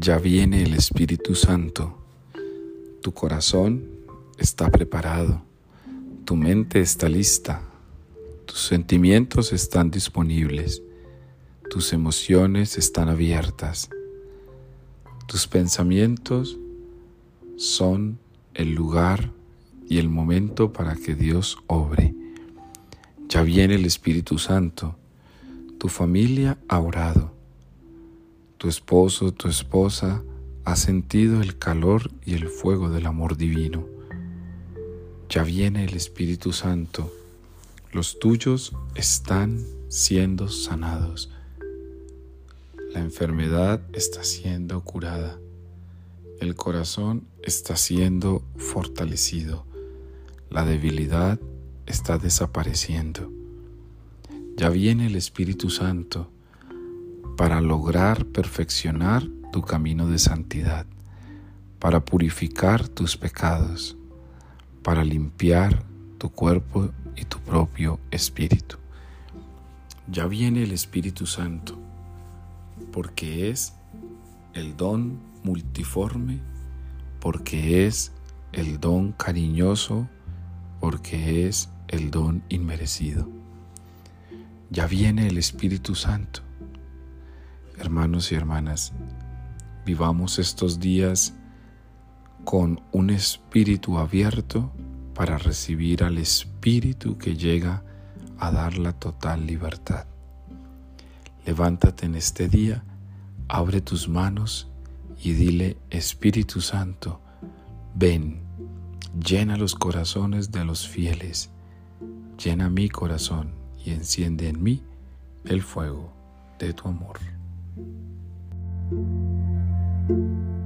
Ya viene el Espíritu Santo. Tu corazón está preparado. Tu mente está lista. Tus sentimientos están disponibles. Tus emociones están abiertas. Tus pensamientos son el lugar y el momento para que Dios obre. Ya viene el Espíritu Santo. Tu familia ha orado tu esposo, tu esposa ha sentido el calor y el fuego del amor divino. Ya viene el Espíritu Santo. Los tuyos están siendo sanados. La enfermedad está siendo curada. El corazón está siendo fortalecido. La debilidad está desapareciendo. Ya viene el Espíritu Santo para lograr perfeccionar tu camino de santidad, para purificar tus pecados, para limpiar tu cuerpo y tu propio espíritu. Ya viene el Espíritu Santo, porque es el don multiforme, porque es el don cariñoso, porque es el don inmerecido. Ya viene el Espíritu Santo, Hermanos y hermanas, vivamos estos días con un espíritu abierto para recibir al espíritu que llega a dar la total libertad. Levántate en este día, abre tus manos y dile, Espíritu Santo, ven, llena los corazones de los fieles, llena mi corazón y enciende en mí el fuego de tu amor. Thank you